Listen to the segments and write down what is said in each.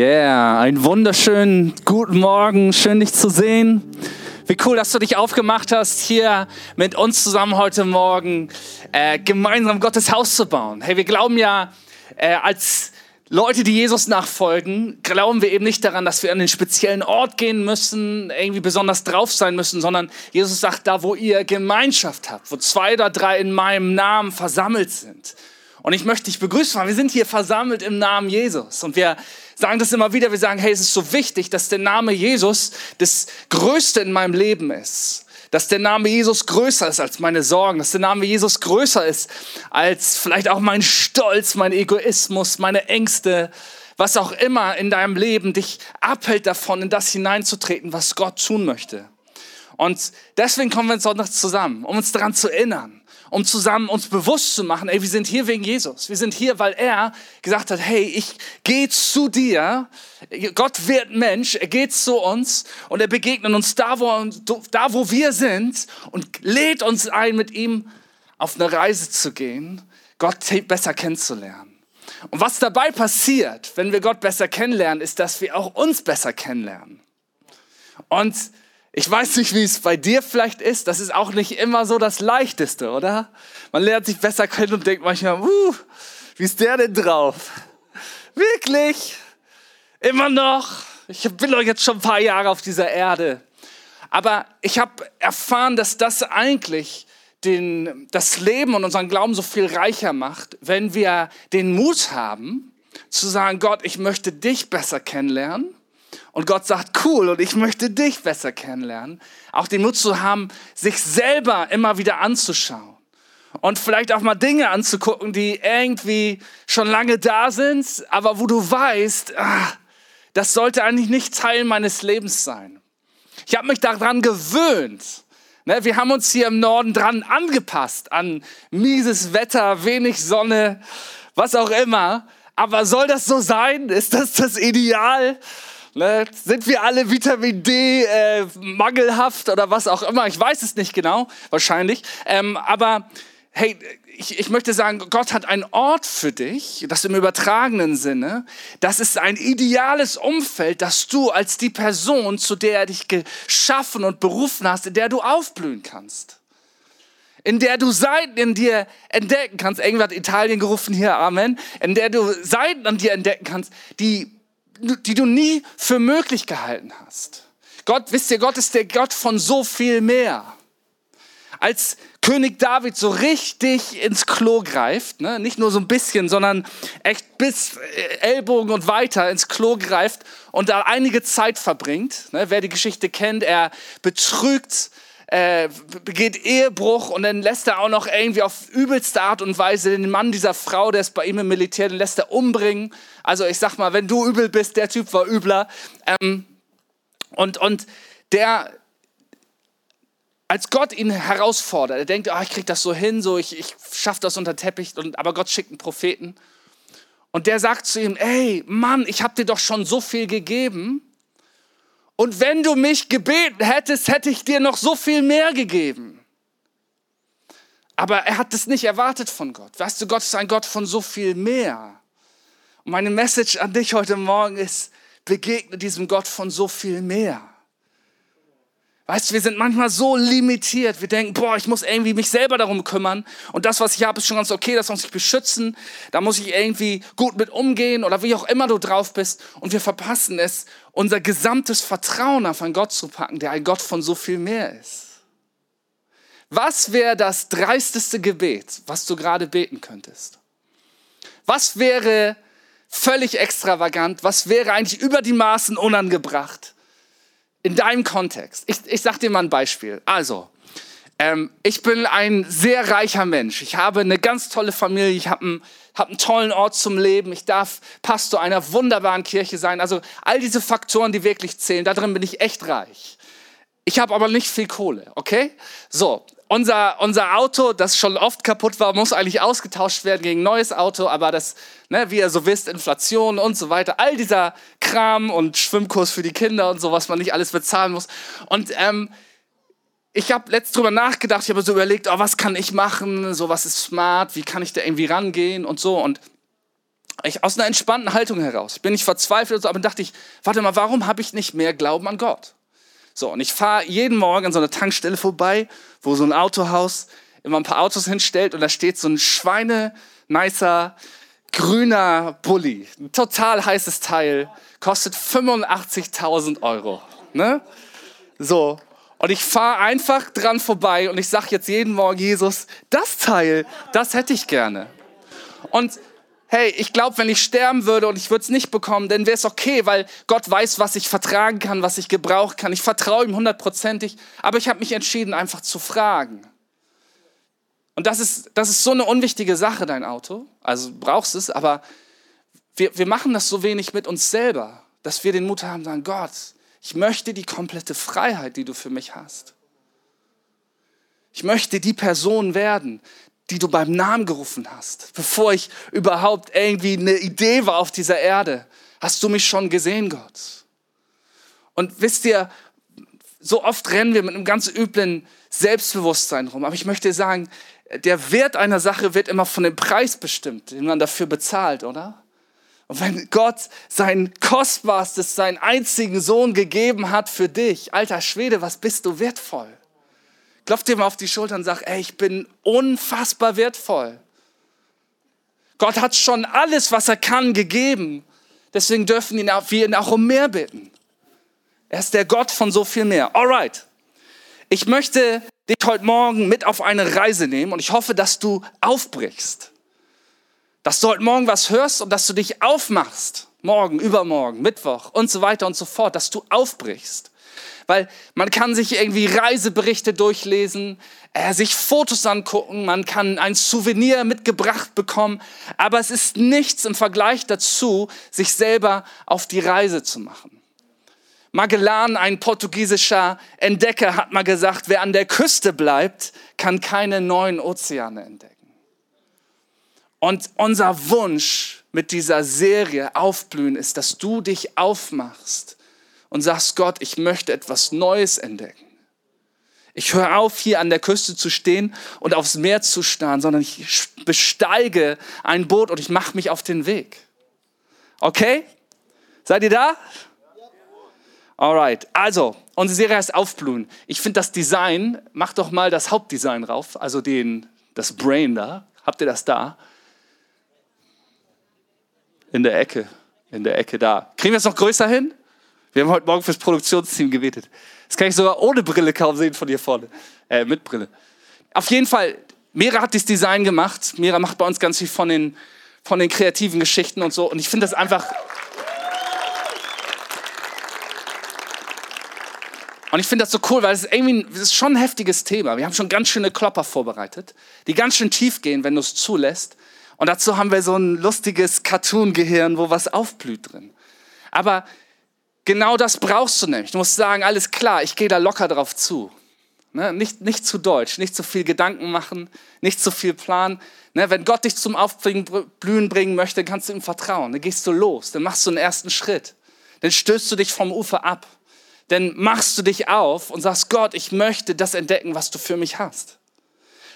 Yeah, einen wunderschönen guten Morgen, schön dich zu sehen. Wie cool, dass du dich aufgemacht hast, hier mit uns zusammen heute Morgen äh, gemeinsam Gottes Haus zu bauen. Hey, wir glauben ja äh, als Leute, die Jesus nachfolgen, glauben wir eben nicht daran, dass wir an einen speziellen Ort gehen müssen, irgendwie besonders drauf sein müssen, sondern Jesus sagt, da wo ihr Gemeinschaft habt, wo zwei oder drei in meinem Namen versammelt sind. Und ich möchte dich begrüßen, weil wir sind hier versammelt im Namen Jesus. Und wir sagen das immer wieder, wir sagen, hey, es ist so wichtig, dass der Name Jesus das Größte in meinem Leben ist. Dass der Name Jesus größer ist als meine Sorgen, dass der Name Jesus größer ist als vielleicht auch mein Stolz, mein Egoismus, meine Ängste, was auch immer in deinem Leben dich abhält davon, in das hineinzutreten, was Gott tun möchte. Und deswegen kommen wir uns noch zusammen, um uns daran zu erinnern um zusammen uns bewusst zu machen, ey, wir sind hier wegen Jesus. Wir sind hier, weil er gesagt hat, hey, ich gehe zu dir. Gott wird Mensch, er geht zu uns und er begegnet uns da, wo, da, wo wir sind und lädt uns ein, mit ihm auf eine Reise zu gehen, Gott besser kennenzulernen. Und was dabei passiert, wenn wir Gott besser kennenlernen, ist, dass wir auch uns besser kennenlernen. Und ich weiß nicht, wie es bei dir vielleicht ist. Das ist auch nicht immer so das Leichteste, oder? Man lernt sich besser kennen und denkt manchmal, uh, wie ist der denn drauf? Wirklich? Immer noch? Ich bin doch jetzt schon ein paar Jahre auf dieser Erde. Aber ich habe erfahren, dass das eigentlich den, das Leben und unseren Glauben so viel reicher macht, wenn wir den Mut haben, zu sagen, Gott, ich möchte dich besser kennenlernen und Gott sagt, cool, und ich möchte dich besser kennenlernen. Auch den Mut zu haben, sich selber immer wieder anzuschauen. Und vielleicht auch mal Dinge anzugucken, die irgendwie schon lange da sind, aber wo du weißt, ah, das sollte eigentlich nicht Teil meines Lebens sein. Ich habe mich daran gewöhnt. Ne, wir haben uns hier im Norden dran angepasst an mieses Wetter, wenig Sonne, was auch immer. Aber soll das so sein? Ist das das Ideal? Ne? Sind wir alle Vitamin D äh, mangelhaft oder was auch immer? Ich weiß es nicht genau, wahrscheinlich. Ähm, aber hey, ich, ich möchte sagen, Gott hat einen Ort für dich, das im übertragenen Sinne. Das ist ein ideales Umfeld, dass du als die Person, zu der er dich geschaffen und berufen hast, in der du aufblühen kannst in der du Seiten in dir entdecken kannst. Irgendwer hat Italien gerufen hier, Amen. In der du Seiten an dir entdecken kannst, die die du nie für möglich gehalten hast. Gott, wisst ihr, Gott ist der Gott von so viel mehr. Als König David so richtig ins Klo greift, ne? nicht nur so ein bisschen, sondern echt bis äh, Ellbogen und weiter ins Klo greift und da einige Zeit verbringt. Ne? Wer die Geschichte kennt, er betrügt äh, begeht Ehebruch und dann lässt er auch noch irgendwie auf übelste Art und Weise den Mann dieser Frau, der ist bei ihm im Militär, den lässt er umbringen. Also ich sag mal, wenn du übel bist, der Typ war übler. Ähm, und, und der, als Gott ihn herausfordert, er denkt, oh, ich krieg das so hin, so ich, ich schaffe das unter Teppich, und, aber Gott schickt einen Propheten. Und der sagt zu ihm, ey, Mann, ich habe dir doch schon so viel gegeben und wenn du mich gebeten hättest, hätte ich dir noch so viel mehr gegeben. Aber er hat es nicht erwartet von Gott. Weißt du, Gott ist ein Gott von so viel mehr. Und meine Message an dich heute Morgen ist, begegne diesem Gott von so viel mehr. Weißt du, wir sind manchmal so limitiert. Wir denken, boah, ich muss irgendwie mich selber darum kümmern. Und das, was ich habe, ist schon ganz okay. Das muss ich beschützen. Da muss ich irgendwie gut mit umgehen oder wie auch immer du drauf bist. Und wir verpassen es, unser gesamtes Vertrauen auf einen Gott zu packen, der ein Gott von so viel mehr ist. Was wäre das dreisteste Gebet, was du gerade beten könntest? Was wäre völlig extravagant? Was wäre eigentlich über die Maßen unangebracht? in deinem Kontext. Ich, ich sag dir mal ein Beispiel. Also, ähm, ich bin ein sehr reicher Mensch. Ich habe eine ganz tolle Familie. Ich habe einen, hab einen tollen Ort zum Leben. Ich darf Pastor einer wunderbaren Kirche sein. Also all diese Faktoren, die wirklich zählen, da drin bin ich echt reich. Ich habe aber nicht viel Kohle, okay? So, unser, unser Auto, das schon oft kaputt war, muss eigentlich ausgetauscht werden gegen ein neues Auto, aber das, ne, wie ihr so wisst, Inflation und so weiter, all dieser Kram und Schwimmkurs für die Kinder und so, was man nicht alles bezahlen muss. Und ähm, ich habe letztens drüber nachgedacht, ich habe so überlegt, oh, was kann ich machen, so was ist smart, wie kann ich da irgendwie rangehen und so. Und Ich, aus einer entspannten Haltung heraus. Ich bin nicht verzweifelt, aber dachte ich, warte mal, warum habe ich nicht mehr Glauben an Gott? So, und ich fahre jeden Morgen an so einer Tankstelle vorbei, wo so ein Autohaus immer ein paar Autos hinstellt und da steht so ein schweine nicer grüner Bulli. Ein total heißes Teil, kostet 85.000 Euro. Ne? So, und ich fahre einfach dran vorbei und ich sage jetzt jeden Morgen, Jesus, das Teil, das hätte ich gerne. Und hey, ich glaube, wenn ich sterben würde und ich würde es nicht bekommen, dann wäre es okay, weil Gott weiß, was ich vertragen kann, was ich gebrauchen kann. Ich vertraue ihm hundertprozentig, aber ich habe mich entschieden, einfach zu fragen. Und das ist, das ist so eine unwichtige Sache, dein Auto. Also brauchst es, aber wir, wir machen das so wenig mit uns selber, dass wir den Mut haben, sagen, Gott, ich möchte die komplette Freiheit, die du für mich hast. Ich möchte die Person werden, die du beim Namen gerufen hast. Bevor ich überhaupt irgendwie eine Idee war auf dieser Erde, hast du mich schon gesehen, Gott. Und wisst ihr, so oft rennen wir mit einem ganz üblen Selbstbewusstsein rum. Aber ich möchte sagen, der Wert einer Sache wird immer von dem Preis bestimmt, den man dafür bezahlt, oder? Und wenn Gott sein kostbarstes, seinen einzigen Sohn gegeben hat für dich, alter Schwede, was bist du wertvoll? Klopf dir mal auf die Schulter und sag, ey, ich bin unfassbar wertvoll. Gott hat schon alles, was er kann, gegeben. Deswegen dürfen wir ihn auch um mehr bitten. Er ist der Gott von so viel mehr. Alright. Ich möchte dich heute Morgen mit auf eine Reise nehmen und ich hoffe, dass du aufbrichst. Dass du heute Morgen was hörst und dass du dich aufmachst. Morgen, übermorgen, Mittwoch und so weiter und so fort, dass du aufbrichst. Weil man kann sich irgendwie Reiseberichte durchlesen, äh, sich Fotos angucken, man kann ein Souvenir mitgebracht bekommen, aber es ist nichts im Vergleich dazu, sich selber auf die Reise zu machen. Magellan, ein portugiesischer Entdecker, hat mal gesagt, wer an der Küste bleibt, kann keine neuen Ozeane entdecken. Und unser Wunsch mit dieser Serie Aufblühen ist, dass du dich aufmachst und sagst, Gott, ich möchte etwas Neues entdecken. Ich höre auf, hier an der Küste zu stehen und aufs Meer zu starren, sondern ich besteige ein Boot und ich mache mich auf den Weg. Okay? Seid ihr da? Alright, also, unsere Serie heißt Aufblühen. Ich finde das Design, mach doch mal das Hauptdesign rauf, also den, das Brain da. Habt ihr das da? In der Ecke, in der Ecke da. Kriegen wir es noch größer hin? Wir haben heute Morgen fürs Produktionsteam gebetet. Das kann ich sogar ohne Brille kaum sehen von hier vorne. Äh, mit Brille. Auf jeden Fall, Mira hat das Design gemacht. Mira macht bei uns ganz viel von den, von den kreativen Geschichten und so. Und ich finde das einfach Und ich finde das so cool, weil es ist irgendwie es ist schon ein heftiges Thema. Wir haben schon ganz schöne Klopper vorbereitet, die ganz schön tief gehen, wenn du es zulässt. Und dazu haben wir so ein lustiges Cartoon-Gehirn, wo was aufblüht drin. Aber genau das brauchst du nämlich. Du musst sagen, alles klar, ich gehe da locker drauf zu. Ne? Nicht, nicht zu deutsch, nicht zu viel Gedanken machen, nicht zu viel planen. Ne? Wenn Gott dich zum Aufblühen bringen möchte, kannst du ihm vertrauen. Dann gehst du los, dann machst du einen ersten Schritt. Dann stößt du dich vom Ufer ab dann machst du dich auf und sagst, Gott, ich möchte das entdecken, was du für mich hast.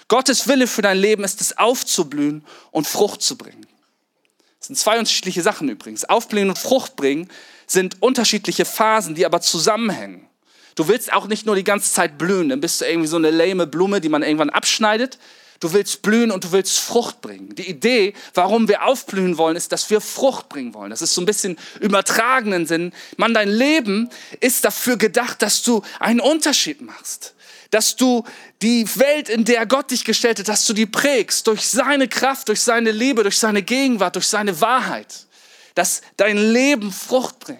Gottes Wille für dein Leben ist es, aufzublühen und Frucht zu bringen. Sind zwei unterschiedliche Sachen übrigens. Aufblühen und Frucht bringen sind unterschiedliche Phasen, die aber zusammenhängen. Du willst auch nicht nur die ganze Zeit blühen, dann bist du irgendwie so eine lame Blume, die man irgendwann abschneidet, Du willst blühen und du willst Frucht bringen. Die Idee, warum wir aufblühen wollen, ist, dass wir Frucht bringen wollen. Das ist so ein bisschen übertragenen Sinn. Man, dein Leben ist dafür gedacht, dass du einen Unterschied machst. Dass du die Welt, in der Gott dich gestellt hat, dass du die prägst durch seine Kraft, durch seine Liebe, durch seine Gegenwart, durch seine Wahrheit. Dass dein Leben Frucht bringt.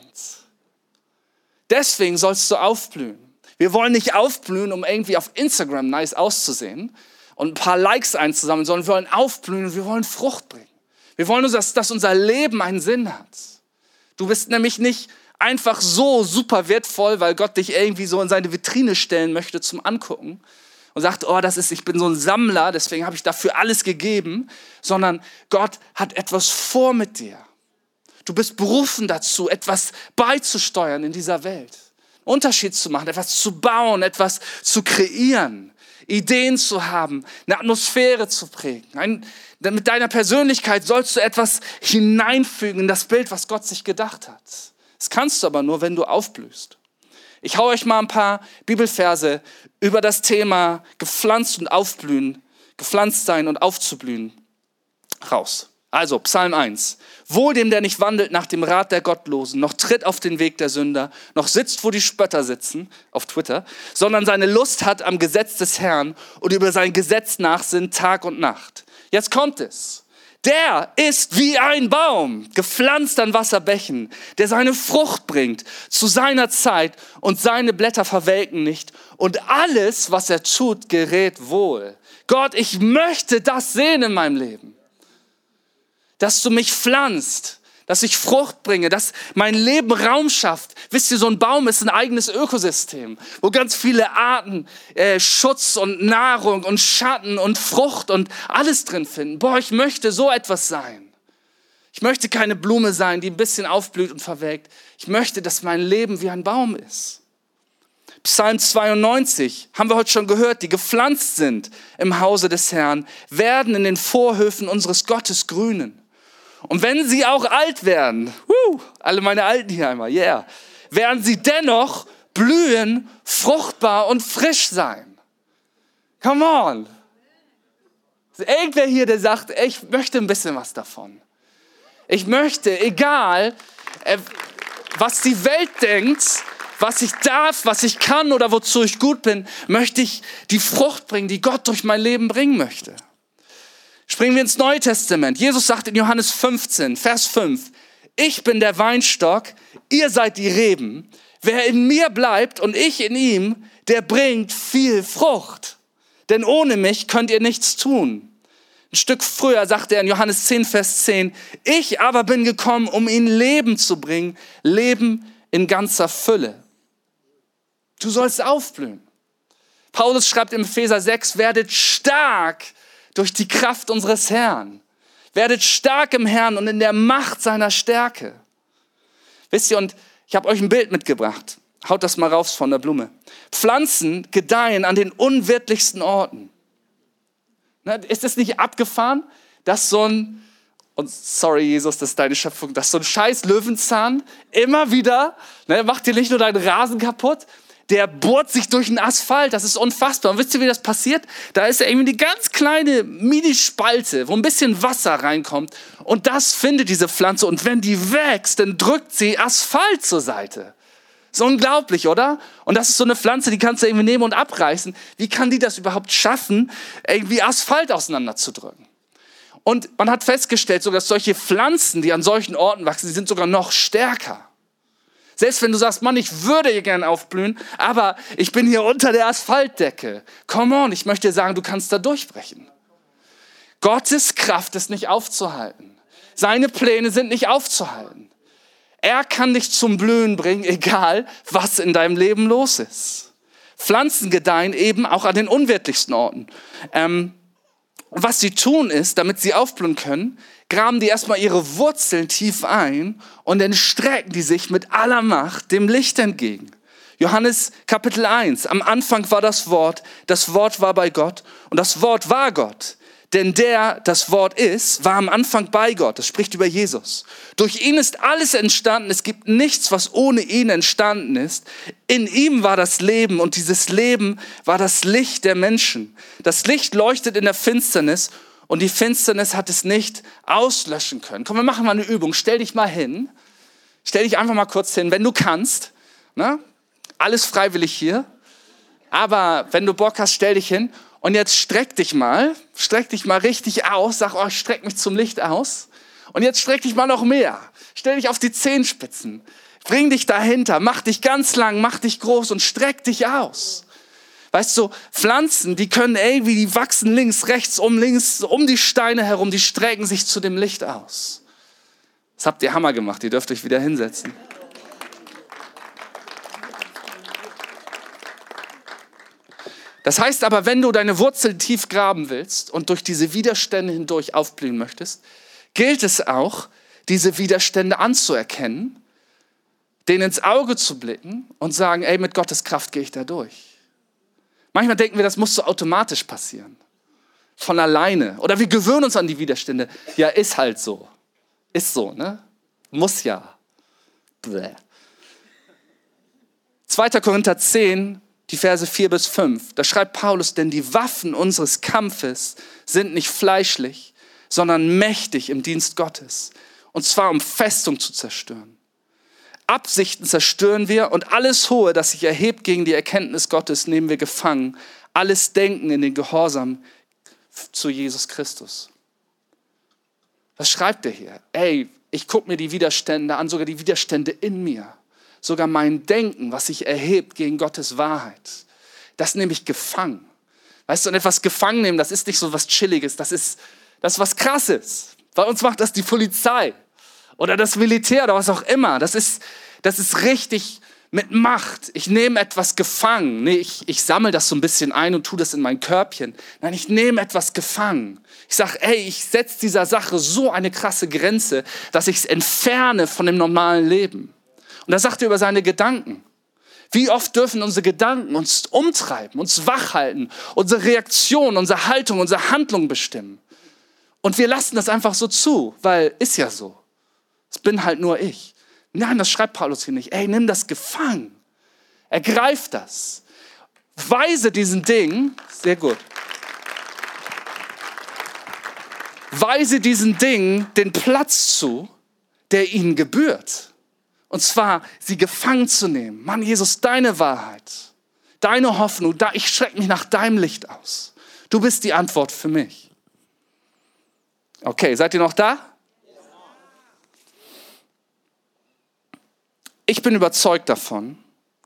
Deswegen sollst du aufblühen. Wir wollen nicht aufblühen, um irgendwie auf Instagram nice auszusehen, und ein paar Likes einzusammeln, sondern wir wollen aufblühen und wir wollen Frucht bringen. Wir wollen, dass, dass unser Leben einen Sinn hat. Du bist nämlich nicht einfach so super wertvoll, weil Gott dich irgendwie so in seine Vitrine stellen möchte zum Angucken und sagt, oh, das ist, ich bin so ein Sammler, deswegen habe ich dafür alles gegeben, sondern Gott hat etwas vor mit dir. Du bist berufen dazu, etwas beizusteuern in dieser Welt. Unterschied zu machen, etwas zu bauen, etwas zu kreieren Ideen zu haben, eine Atmosphäre zu prägen. Ein, mit deiner Persönlichkeit sollst du etwas hineinfügen in das Bild, was Gott sich gedacht hat. Das kannst du aber nur, wenn du aufblühst. Ich hau euch mal ein paar Bibelverse über das Thema gepflanzt und aufblühen, gepflanzt sein und aufzublühen raus. Also Psalm 1. Wohl dem, der nicht wandelt nach dem Rat der Gottlosen, noch tritt auf den Weg der Sünder, noch sitzt, wo die Spötter sitzen, auf Twitter, sondern seine Lust hat am Gesetz des Herrn und über sein Gesetz nachsinnt Tag und Nacht. Jetzt kommt es. Der ist wie ein Baum, gepflanzt an Wasserbächen, der seine Frucht bringt zu seiner Zeit und seine Blätter verwelken nicht und alles, was er tut, gerät wohl. Gott, ich möchte das sehen in meinem Leben dass du mich pflanzt, dass ich Frucht bringe, dass mein Leben Raum schafft. Wisst ihr, so ein Baum ist ein eigenes Ökosystem, wo ganz viele Arten äh, Schutz und Nahrung und Schatten und Frucht und alles drin finden. Boah, ich möchte so etwas sein. Ich möchte keine Blume sein, die ein bisschen aufblüht und verwelkt. Ich möchte, dass mein Leben wie ein Baum ist. Psalm 92 haben wir heute schon gehört, die gepflanzt sind im Hause des Herrn, werden in den Vorhöfen unseres Gottes grünen. Und wenn sie auch alt werden, woo, alle meine Alten hier einmal, yeah, werden sie dennoch blühen, fruchtbar und frisch sein. Come on. Irgendwer hier, der sagt, ich möchte ein bisschen was davon. Ich möchte, egal, äh, was die Welt denkt, was ich darf, was ich kann oder wozu ich gut bin, möchte ich die Frucht bringen, die Gott durch mein Leben bringen möchte. Springen wir ins Neue Testament. Jesus sagt in Johannes 15, Vers 5, ich bin der Weinstock, ihr seid die Reben. Wer in mir bleibt und ich in ihm, der bringt viel Frucht. Denn ohne mich könnt ihr nichts tun. Ein Stück früher sagte er in Johannes 10, Vers 10, ich aber bin gekommen, um ihnen Leben zu bringen, Leben in ganzer Fülle. Du sollst aufblühen. Paulus schreibt im Epheser 6, werdet stark durch die Kraft unseres Herrn. Werdet stark im Herrn und in der Macht seiner Stärke. Wisst ihr, und ich habe euch ein Bild mitgebracht. Haut das mal raus von der Blume. Pflanzen gedeihen an den unwirtlichsten Orten. ist es nicht abgefahren, dass so ein, und sorry Jesus, das ist deine Schöpfung, dass so ein scheiß Löwenzahn immer wieder, ne, macht dir nicht nur deinen Rasen kaputt, der bohrt sich durch den Asphalt. Das ist unfassbar. Und wisst ihr, wie das passiert? Da ist ja irgendwie die ganz kleine Mini-Spalte, wo ein bisschen Wasser reinkommt. Und das findet diese Pflanze. Und wenn die wächst, dann drückt sie Asphalt zur Seite. Ist unglaublich, oder? Und das ist so eine Pflanze, die kannst du irgendwie nehmen und abreißen. Wie kann die das überhaupt schaffen, irgendwie Asphalt auseinanderzudrücken? Und man hat festgestellt, so dass solche Pflanzen, die an solchen Orten wachsen, die sind sogar noch stärker. Selbst wenn du sagst, Mann, ich würde hier gern aufblühen, aber ich bin hier unter der Asphaltdecke. Come on, ich möchte dir sagen, du kannst da durchbrechen. Gottes Kraft ist nicht aufzuhalten. Seine Pläne sind nicht aufzuhalten. Er kann dich zum Blühen bringen, egal was in deinem Leben los ist. Pflanzen gedeihen eben auch an den unwirtlichsten Orten. Ähm, was sie tun ist, damit sie aufblühen können, graben die erstmal ihre Wurzeln tief ein und dann strecken die sich mit aller Macht dem Licht entgegen. Johannes Kapitel 1. Am Anfang war das Wort, das Wort war bei Gott und das Wort war Gott. Denn der das Wort ist, war am Anfang bei Gott. Das spricht über Jesus. Durch ihn ist alles entstanden. Es gibt nichts, was ohne ihn entstanden ist. In ihm war das Leben und dieses Leben war das Licht der Menschen. Das Licht leuchtet in der Finsternis und die Finsternis hat es nicht auslöschen können. Komm, wir machen mal eine Übung. Stell dich mal hin. Stell dich einfach mal kurz hin, wenn du kannst. Ne? Alles freiwillig hier. Aber wenn du Bock hast, stell dich hin und jetzt streck dich mal, streck dich mal richtig aus, sag, oh, ich streck mich zum Licht aus. Und jetzt streck dich mal noch mehr. Stell dich auf die Zehenspitzen. Bring dich dahinter, mach dich ganz lang, mach dich groß und streck dich aus. Weißt du, Pflanzen, die können irgendwie, die wachsen links, rechts, um links, um die Steine herum, die strecken sich zu dem Licht aus. Das habt ihr Hammer gemacht, ihr dürft euch wieder hinsetzen. Das heißt aber, wenn du deine Wurzeln tief graben willst und durch diese Widerstände hindurch aufblühen möchtest, gilt es auch, diese Widerstände anzuerkennen, denen ins Auge zu blicken und sagen, ey, mit Gottes Kraft gehe ich da durch. Manchmal denken wir, das muss so automatisch passieren. Von alleine. Oder wir gewöhnen uns an die Widerstände. Ja, ist halt so. Ist so, ne? Muss ja. Bläh. 2. Korinther 10, die Verse 4 bis 5. Da schreibt Paulus, denn die Waffen unseres Kampfes sind nicht fleischlich, sondern mächtig im Dienst Gottes. Und zwar um Festung zu zerstören. Absichten zerstören wir und alles Hohe, das sich erhebt gegen die Erkenntnis Gottes, nehmen wir gefangen. Alles Denken in den Gehorsam zu Jesus Christus. Was schreibt er hier? Ey, ich gucke mir die Widerstände an, sogar die Widerstände in mir sogar mein Denken, was sich erhebt gegen Gottes Wahrheit, das nehme ich gefangen. Weißt du, und etwas gefangen nehmen, das ist nicht so was Chilliges, das ist, das ist was Krasses. Bei uns macht das die Polizei oder das Militär oder was auch immer. Das ist, das ist richtig mit Macht. Ich nehme etwas gefangen. Nee, ich, ich sammle das so ein bisschen ein und tue das in mein Körbchen. Nein, ich nehme etwas gefangen. Ich sage, ey, ich setze dieser Sache so eine krasse Grenze, dass ich es entferne von dem normalen Leben. Und da sagt er über seine Gedanken. Wie oft dürfen unsere Gedanken uns umtreiben, uns wachhalten, unsere Reaktion, unsere Haltung, unsere Handlung bestimmen. Und wir lassen das einfach so zu, weil ist ja so. Es bin halt nur ich. Nein, das schreibt Paulus hier nicht. Ey, nimm das gefangen. Ergreif das. Weise diesen Ding, sehr gut. Weise diesen Ding den Platz zu, der ihnen gebührt. Und zwar, sie gefangen zu nehmen. Mann, Jesus, deine Wahrheit, deine Hoffnung, ich schrecke mich nach deinem Licht aus. Du bist die Antwort für mich. Okay, seid ihr noch da? Ich bin überzeugt davon,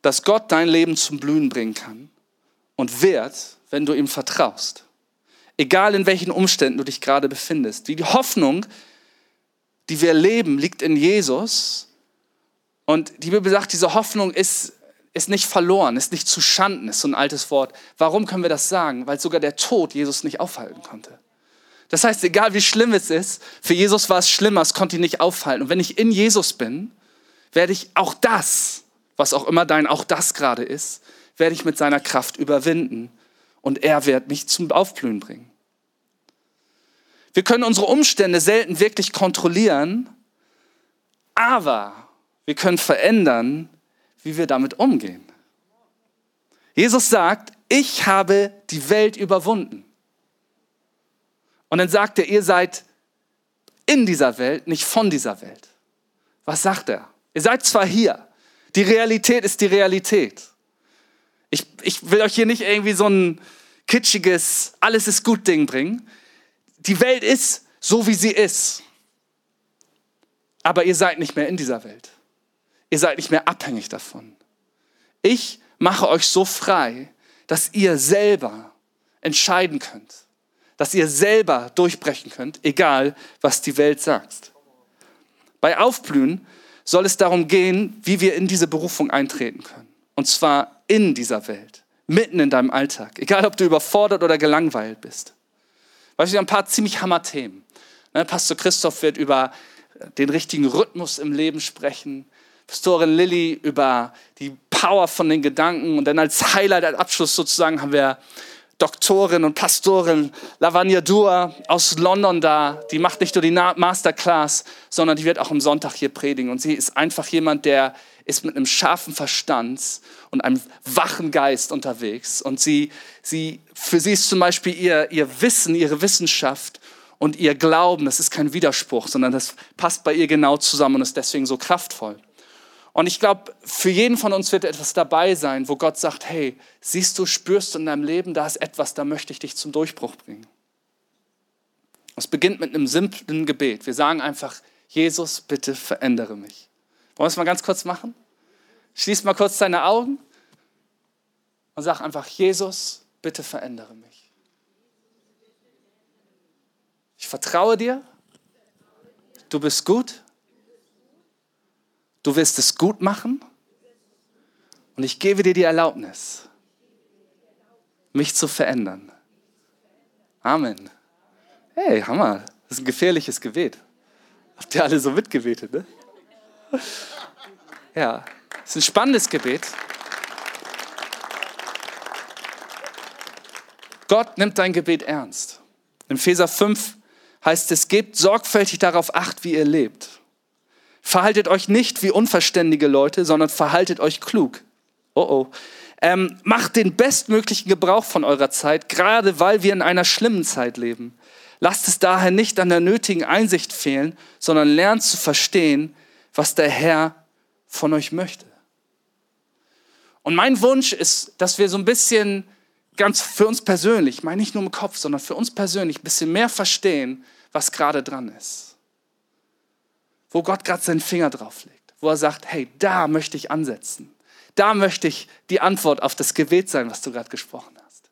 dass Gott dein Leben zum Blühen bringen kann und wird, wenn du ihm vertraust. Egal in welchen Umständen du dich gerade befindest. Die Hoffnung, die wir leben, liegt in Jesus und die Bibel sagt, diese Hoffnung ist, ist nicht verloren, ist nicht zu Schanden, ist so ein altes Wort. Warum können wir das sagen? Weil sogar der Tod Jesus nicht aufhalten konnte. Das heißt, egal wie schlimm es ist, für Jesus war es schlimmer, es konnte ihn nicht aufhalten. Und wenn ich in Jesus bin, werde ich auch das, was auch immer dein auch das gerade ist, werde ich mit seiner Kraft überwinden. Und er wird mich zum Aufblühen bringen. Wir können unsere Umstände selten wirklich kontrollieren, aber wir können verändern, wie wir damit umgehen. Jesus sagt, ich habe die Welt überwunden. Und dann sagt er, ihr seid in dieser Welt, nicht von dieser Welt. Was sagt er? Ihr seid zwar hier, die Realität ist die Realität. Ich, ich will euch hier nicht irgendwie so ein kitschiges, alles ist gut Ding bringen. Die Welt ist so, wie sie ist. Aber ihr seid nicht mehr in dieser Welt. Ihr seid nicht mehr abhängig davon. Ich mache euch so frei, dass ihr selber entscheiden könnt, dass ihr selber durchbrechen könnt, egal was die Welt sagt. Bei Aufblühen soll es darum gehen, wie wir in diese Berufung eintreten können. Und zwar in dieser Welt, mitten in deinem Alltag, egal ob du überfordert oder gelangweilt bist. Weißt du, ein paar ziemlich Hammer-Themen. Ne, Pastor Christoph wird über den richtigen Rhythmus im Leben sprechen. Pastorin Lilly über die Power von den Gedanken und dann als Highlight, als Abschluss sozusagen haben wir Doktorin und Pastorin Lavanya Dua aus London da. Die macht nicht nur die Masterclass, sondern die wird auch am Sonntag hier predigen. Und sie ist einfach jemand, der ist mit einem scharfen Verstand und einem wachen Geist unterwegs. Und sie, sie, für sie ist zum Beispiel ihr, ihr Wissen, ihre Wissenschaft und ihr Glauben, das ist kein Widerspruch, sondern das passt bei ihr genau zusammen und ist deswegen so kraftvoll. Und ich glaube, für jeden von uns wird etwas dabei sein, wo Gott sagt, hey, siehst du, spürst du in deinem Leben, da ist etwas, da möchte ich dich zum Durchbruch bringen. Es beginnt mit einem simplen Gebet. Wir sagen einfach, Jesus, bitte verändere mich. Wollen wir es mal ganz kurz machen? Schließ mal kurz deine Augen und sag einfach, Jesus, bitte verändere mich. Ich vertraue dir. Du bist gut. Du wirst es gut machen und ich gebe dir die Erlaubnis, mich zu verändern. Amen. Hey, Hammer. Das ist ein gefährliches Gebet. Habt ihr alle so mitgebetet, ne? Ja, das ist ein spannendes Gebet. Gott nimmt dein Gebet ernst. Im Epheser 5 heißt es, gebt sorgfältig darauf acht, wie ihr lebt. Verhaltet euch nicht wie unverständige Leute, sondern verhaltet euch klug. Oh oh. Ähm, macht den bestmöglichen Gebrauch von eurer Zeit, gerade weil wir in einer schlimmen Zeit leben. Lasst es daher nicht an der nötigen Einsicht fehlen, sondern lernt zu verstehen, was der Herr von euch möchte. Und mein Wunsch ist, dass wir so ein bisschen ganz für uns persönlich, ich meine nicht nur im Kopf, sondern für uns persönlich ein bisschen mehr verstehen, was gerade dran ist. Wo Gott gerade seinen Finger drauf legt, wo er sagt, hey, da möchte ich ansetzen. Da möchte ich die Antwort auf das Gebet sein, was du gerade gesprochen hast.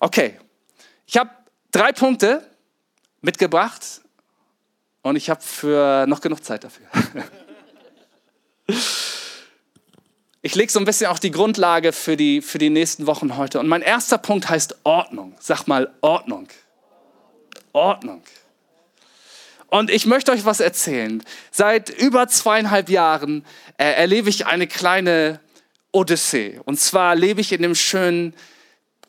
Okay, ich habe drei Punkte mitgebracht und ich habe noch genug Zeit dafür. Ich lege so ein bisschen auch die Grundlage für die, für die nächsten Wochen heute. Und mein erster Punkt heißt Ordnung. Sag mal Ordnung. Ordnung. Und ich möchte euch was erzählen. Seit über zweieinhalb Jahren äh, erlebe ich eine kleine Odyssee. Und zwar lebe ich in dem schönen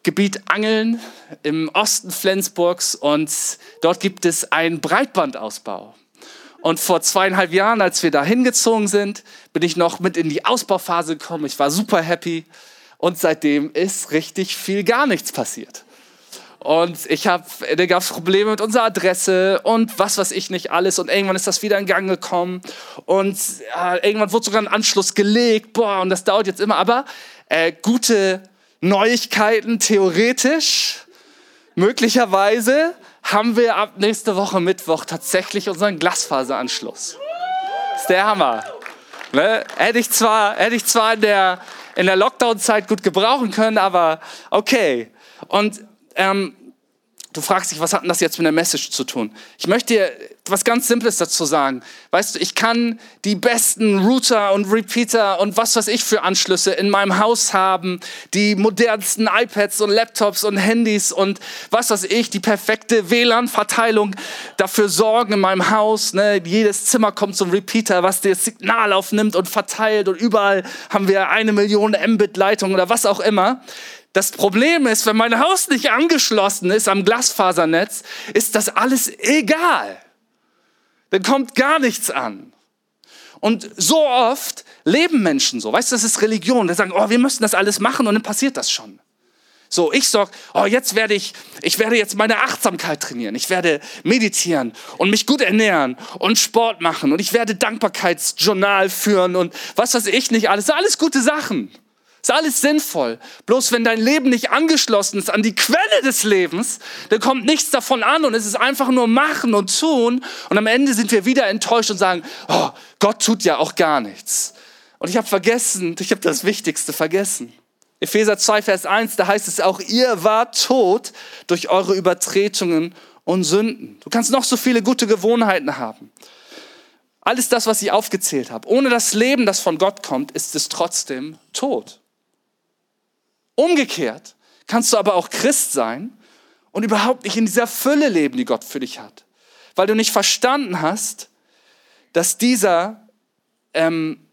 Gebiet Angeln im Osten Flensburgs und dort gibt es einen Breitbandausbau. Und vor zweieinhalb Jahren, als wir da hingezogen sind, bin ich noch mit in die Ausbauphase gekommen. Ich war super happy. Und seitdem ist richtig viel gar nichts passiert. Und ich habe, da gab es Probleme mit unserer Adresse und was weiß ich nicht alles. Und irgendwann ist das wieder in Gang gekommen. Und äh, irgendwann wurde sogar ein Anschluss gelegt. Boah, und das dauert jetzt immer. Aber äh, gute Neuigkeiten theoretisch, möglicherweise haben wir ab nächste Woche Mittwoch tatsächlich unseren Glasfaseranschluss. Ist der Hammer. Ne? Hätte ich zwar, hätte ich zwar in der, in der Lockdown-Zeit gut gebrauchen können, aber okay. Und ähm, Du fragst dich, was hat denn das jetzt mit der Message zu tun? Ich möchte dir was ganz Simples dazu sagen. Weißt du, ich kann die besten Router und Repeater und was weiß ich für Anschlüsse in meinem Haus haben, die modernsten iPads und Laptops und Handys und was weiß ich, die perfekte WLAN-Verteilung dafür sorgen in meinem Haus. Ne? Jedes Zimmer kommt zum Repeater, was das Signal aufnimmt und verteilt und überall haben wir eine Million Mbit-Leitung oder was auch immer. Das Problem ist, wenn mein Haus nicht angeschlossen ist am Glasfasernetz, ist das alles egal. Dann kommt gar nichts an. Und so oft leben Menschen so. Weißt du, das ist Religion. Die sagen, oh, wir müssen das alles machen und dann passiert das schon. So, ich sag, oh, jetzt werde ich, ich werde jetzt meine Achtsamkeit trainieren. Ich werde meditieren und mich gut ernähren und Sport machen und ich werde Dankbarkeitsjournal führen und was weiß ich nicht alles. Alles gute Sachen. Ist alles sinnvoll. Bloß wenn dein Leben nicht angeschlossen ist an die Quelle des Lebens, dann kommt nichts davon an und es ist einfach nur machen und tun. Und am Ende sind wir wieder enttäuscht und sagen, oh, Gott tut ja auch gar nichts. Und ich habe vergessen, ich habe das Wichtigste vergessen. Epheser 2, Vers 1, da heißt es auch, ihr wart tot durch eure Übertretungen und Sünden. Du kannst noch so viele gute Gewohnheiten haben. Alles das, was ich aufgezählt habe. Ohne das Leben, das von Gott kommt, ist es trotzdem tot. Umgekehrt kannst du aber auch Christ sein und überhaupt nicht in dieser Fülle leben, die Gott für dich hat. Weil du nicht verstanden hast, dass dieser, ähm,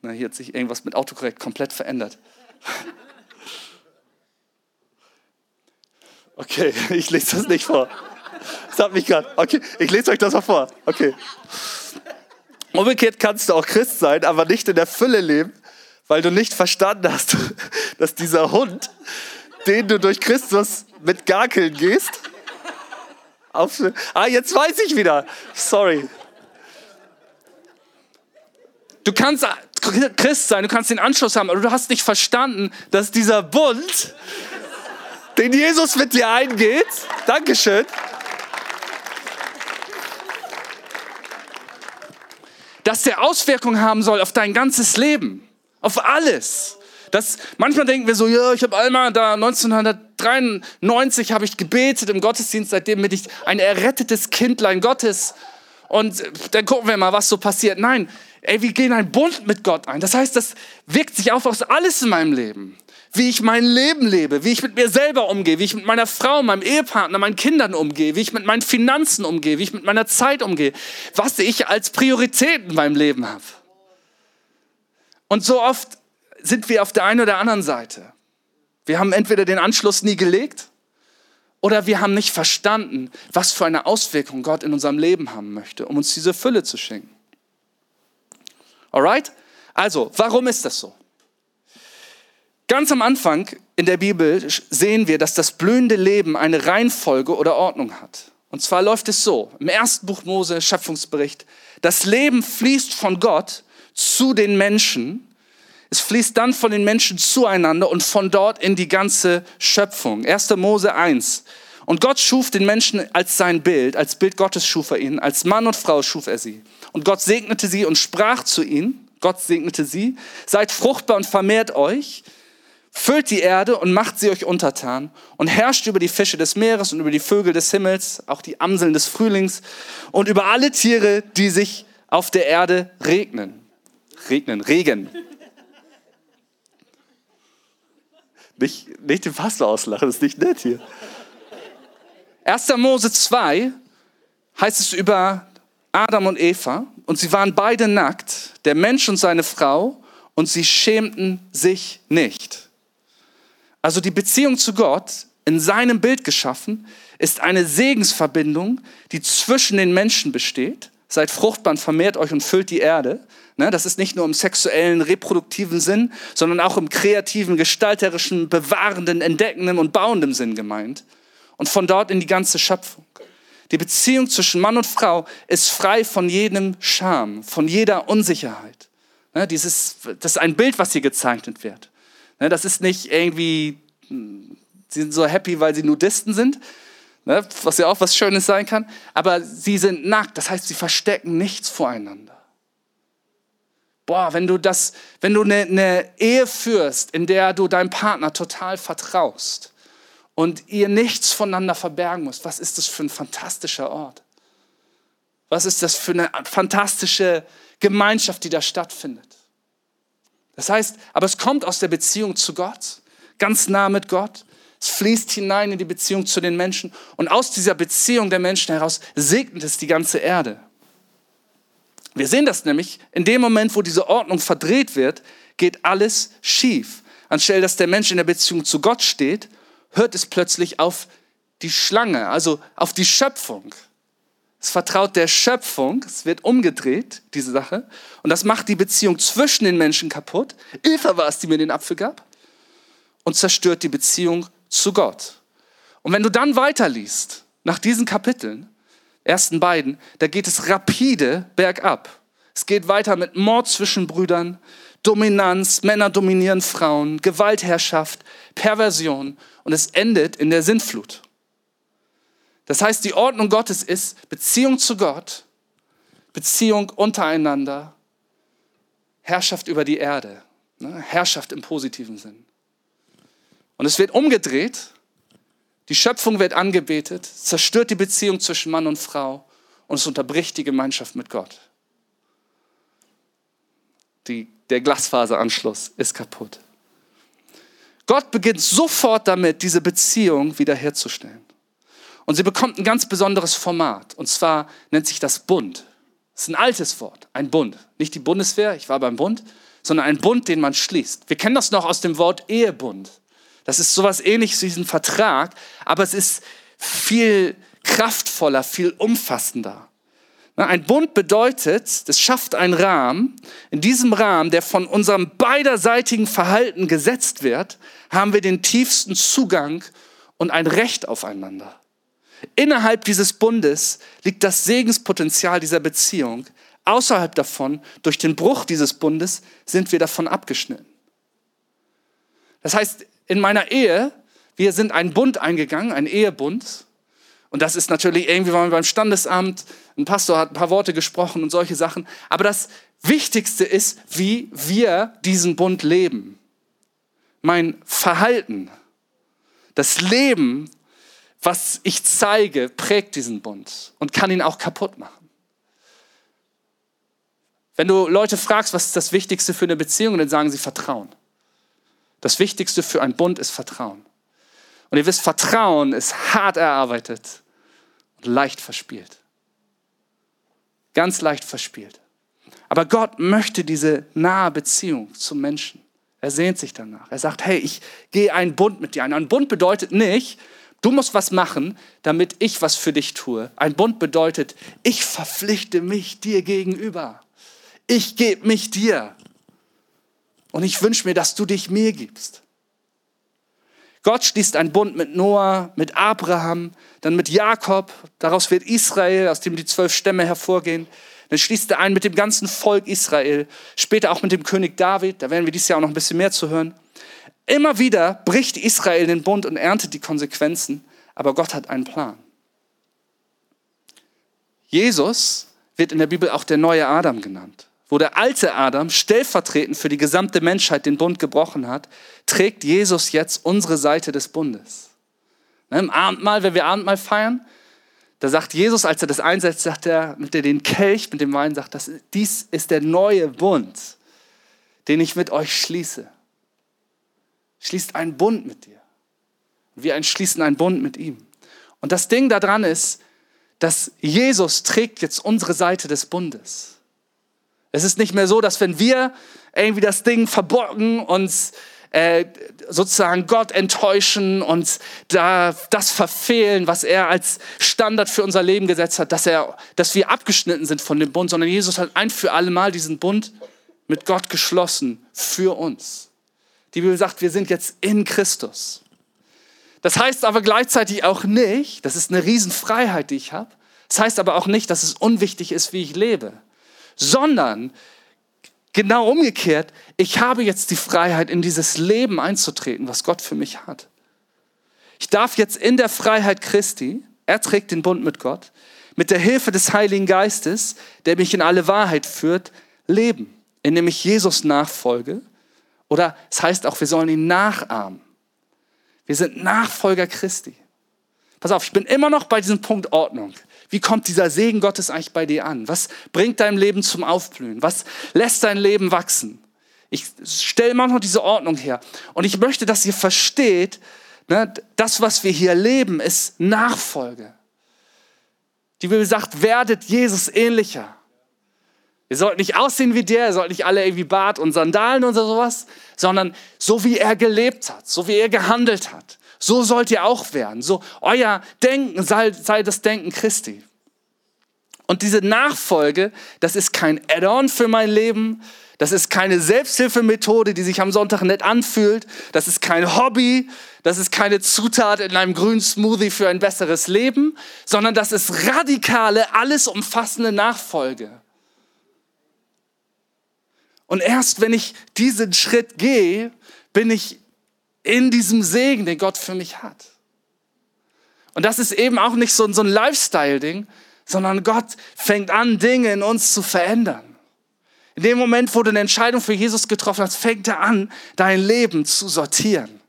na, hier hat sich irgendwas mit Autokorrekt komplett verändert. Okay, ich lese das nicht vor. Das hat mich gerade. Okay, ich lese euch das mal vor. Okay. Umgekehrt kannst du auch Christ sein, aber nicht in der Fülle leben, weil du nicht verstanden hast, dass dieser Hund, den du durch Christus mit Gakeln gehst, auf, ah, jetzt weiß ich wieder. Sorry. Du kannst Christ sein, du kannst den Anschluss haben, aber du hast nicht verstanden, dass dieser Bund, den Jesus mit dir eingeht, Dankeschön, dass der Auswirkungen haben soll auf dein ganzes Leben. Auf alles. Das, manchmal denken wir so, ja, ich habe einmal da 1993 habe ich gebetet im Gottesdienst, seitdem bin ich ein errettetes Kindlein Gottes. Und dann gucken wir mal, was so passiert. Nein, ey, wir gehen einen Bund mit Gott ein. Das heißt, das wirkt sich auf aus alles in meinem Leben. Wie ich mein Leben lebe, wie ich mit mir selber umgehe, wie ich mit meiner Frau, meinem Ehepartner, meinen Kindern umgehe, wie ich mit meinen Finanzen umgehe, wie ich mit meiner Zeit umgehe, was ich als Priorität in meinem Leben habe. Und so oft sind wir auf der einen oder anderen Seite. Wir haben entweder den Anschluss nie gelegt oder wir haben nicht verstanden, was für eine Auswirkung Gott in unserem Leben haben möchte, um uns diese Fülle zu schenken. Alright? Also, warum ist das so? Ganz am Anfang in der Bibel sehen wir, dass das blühende Leben eine Reihenfolge oder Ordnung hat. Und zwar läuft es so, im ersten Buch Mose, Schöpfungsbericht, das Leben fließt von Gott zu den Menschen, es fließt dann von den Menschen zueinander und von dort in die ganze Schöpfung. 1. Mose 1. Und Gott schuf den Menschen als sein Bild, als Bild Gottes schuf er ihn, als Mann und Frau schuf er sie. Und Gott segnete sie und sprach zu ihnen, Gott segnete sie, seid fruchtbar und vermehrt euch, füllt die Erde und macht sie euch untertan und herrscht über die Fische des Meeres und über die Vögel des Himmels, auch die Amseln des Frühlings und über alle Tiere, die sich auf der Erde regnen. Regnen, regen. Nicht, nicht den Pastor auslachen, das ist nicht nett hier. 1. Mose 2 heißt es über Adam und Eva und sie waren beide nackt, der Mensch und seine Frau, und sie schämten sich nicht. Also die Beziehung zu Gott, in seinem Bild geschaffen, ist eine Segensverbindung, die zwischen den Menschen besteht. Seid fruchtbar und vermehrt euch und füllt die Erde. Ne, das ist nicht nur im sexuellen, reproduktiven Sinn, sondern auch im kreativen, gestalterischen, bewahrenden, entdeckenden und bauenden Sinn gemeint. Und von dort in die ganze Schöpfung. Die Beziehung zwischen Mann und Frau ist frei von jedem Scham, von jeder Unsicherheit. Ne, dieses, das ist ein Bild, was hier gezeichnet wird. Ne, das ist nicht irgendwie, hm, sie sind so happy, weil sie Nudisten sind, was ja auch was Schönes sein kann, aber sie sind nackt, das heißt, sie verstecken nichts voreinander boah, wenn du das, wenn du eine, eine Ehe führst, in der du deinem Partner total vertraust und ihr nichts voneinander verbergen musst, was ist das für ein fantastischer Ort? Was ist das für eine fantastische Gemeinschaft, die da stattfindet? Das heißt, aber es kommt aus der Beziehung zu Gott, ganz nah mit Gott. Es fließt hinein in die Beziehung zu den Menschen und aus dieser Beziehung der Menschen heraus segnet es die ganze Erde. Wir sehen das nämlich, in dem Moment, wo diese Ordnung verdreht wird, geht alles schief. Anstelle, dass der Mensch in der Beziehung zu Gott steht, hört es plötzlich auf die Schlange, also auf die Schöpfung. Es vertraut der Schöpfung, es wird umgedreht, diese Sache. Und das macht die Beziehung zwischen den Menschen kaputt. Eva war es, die mir den Apfel gab. Und zerstört die Beziehung zu Gott. Und wenn du dann weiterliest, nach diesen Kapiteln, ersten beiden, da geht es rapide bergab. Es geht weiter mit Mord zwischen Brüdern, Dominanz, Männer dominieren Frauen, Gewaltherrschaft, Perversion und es endet in der Sintflut. Das heißt, die Ordnung Gottes ist Beziehung zu Gott, Beziehung untereinander, Herrschaft über die Erde, ne? Herrschaft im positiven Sinn. Und es wird umgedreht die Schöpfung wird angebetet, zerstört die Beziehung zwischen Mann und Frau und es unterbricht die Gemeinschaft mit Gott. Die, der Glasfaseranschluss ist kaputt. Gott beginnt sofort damit, diese Beziehung wiederherzustellen. Und sie bekommt ein ganz besonderes Format. Und zwar nennt sich das Bund. Das ist ein altes Wort, ein Bund. Nicht die Bundeswehr, ich war beim Bund, sondern ein Bund, den man schließt. Wir kennen das noch aus dem Wort Ehebund. Das ist sowas ähnliches wie ein Vertrag, aber es ist viel kraftvoller, viel umfassender. Ein Bund bedeutet, es schafft einen Rahmen. In diesem Rahmen, der von unserem beiderseitigen Verhalten gesetzt wird, haben wir den tiefsten Zugang und ein Recht aufeinander. Innerhalb dieses Bundes liegt das Segenspotenzial dieser Beziehung. Außerhalb davon, durch den Bruch dieses Bundes, sind wir davon abgeschnitten. Das heißt, in meiner Ehe, wir sind einen Bund eingegangen, einen Ehebund. Und das ist natürlich irgendwie, waren wir beim Standesamt, ein Pastor hat ein paar Worte gesprochen und solche Sachen. Aber das Wichtigste ist, wie wir diesen Bund leben. Mein Verhalten, das Leben, was ich zeige, prägt diesen Bund und kann ihn auch kaputt machen. Wenn du Leute fragst, was ist das Wichtigste für eine Beziehung, dann sagen sie Vertrauen. Das Wichtigste für einen Bund ist Vertrauen. Und ihr wisst, Vertrauen ist hart erarbeitet und leicht verspielt. Ganz leicht verspielt. Aber Gott möchte diese nahe Beziehung zum Menschen. Er sehnt sich danach. Er sagt, hey, ich gehe einen Bund mit dir ein. Ein Bund bedeutet nicht, du musst was machen, damit ich was für dich tue. Ein Bund bedeutet, ich verpflichte mich dir gegenüber. Ich gebe mich dir. Und ich wünsche mir, dass du dich mir gibst. Gott schließt einen Bund mit Noah, mit Abraham, dann mit Jakob. Daraus wird Israel, aus dem die zwölf Stämme hervorgehen. Dann schließt er einen mit dem ganzen Volk Israel, später auch mit dem König David. Da werden wir dieses Jahr auch noch ein bisschen mehr zu hören. Immer wieder bricht Israel den Bund und erntet die Konsequenzen, aber Gott hat einen Plan. Jesus wird in der Bibel auch der neue Adam genannt wo der alte Adam stellvertretend für die gesamte Menschheit den Bund gebrochen hat, trägt Jesus jetzt unsere Seite des Bundes. Ne, Im Abendmahl, wenn wir Abendmahl feiern, da sagt Jesus, als er das einsetzt, sagt er, mit er den Kelch, mit dem Wein, sagt, das, dies ist der neue Bund, den ich mit euch schließe. Schließt einen Bund mit dir. Wir schließen einen Bund mit ihm. Und das Ding daran ist, dass Jesus trägt jetzt unsere Seite des Bundes. Es ist nicht mehr so, dass wenn wir irgendwie das Ding verbocken, uns äh, sozusagen Gott enttäuschen und da das verfehlen, was er als Standard für unser Leben gesetzt hat, dass, er, dass wir abgeschnitten sind von dem Bund, sondern Jesus hat ein für alle Mal diesen Bund mit Gott geschlossen für uns. Die Bibel sagt, wir sind jetzt in Christus. Das heißt aber gleichzeitig auch nicht, das ist eine Riesenfreiheit, die ich habe, das heißt aber auch nicht, dass es unwichtig ist, wie ich lebe sondern genau umgekehrt, ich habe jetzt die Freiheit, in dieses Leben einzutreten, was Gott für mich hat. Ich darf jetzt in der Freiheit Christi, er trägt den Bund mit Gott, mit der Hilfe des Heiligen Geistes, der mich in alle Wahrheit führt, leben, indem ich Jesus nachfolge. Oder es heißt auch, wir sollen ihn nachahmen. Wir sind Nachfolger Christi. Pass auf, ich bin immer noch bei diesem Punkt Ordnung. Wie kommt dieser Segen Gottes eigentlich bei dir an? Was bringt dein Leben zum Aufblühen? Was lässt dein Leben wachsen? Ich stelle noch diese Ordnung her. Und ich möchte, dass ihr versteht, ne, das, was wir hier leben, ist Nachfolge. Die Bibel sagt, werdet Jesus ähnlicher. Ihr sollt nicht aussehen wie der, ihr sollt nicht alle irgendwie Bart und Sandalen und sowas, sondern so wie er gelebt hat, so wie er gehandelt hat. So sollt ihr auch werden. So euer Denken sei, sei das Denken Christi. Und diese Nachfolge, das ist kein Add-on für mein Leben. Das ist keine Selbsthilfemethode, die sich am Sonntag nett anfühlt. Das ist kein Hobby. Das ist keine Zutat in einem grünen Smoothie für ein besseres Leben, sondern das ist radikale, alles umfassende Nachfolge. Und erst wenn ich diesen Schritt gehe, bin ich in diesem Segen, den Gott für mich hat. Und das ist eben auch nicht so, so ein Lifestyle-Ding, sondern Gott fängt an, Dinge in uns zu verändern. In dem Moment, wo du eine Entscheidung für Jesus getroffen hast, fängt er an, dein Leben zu sortieren.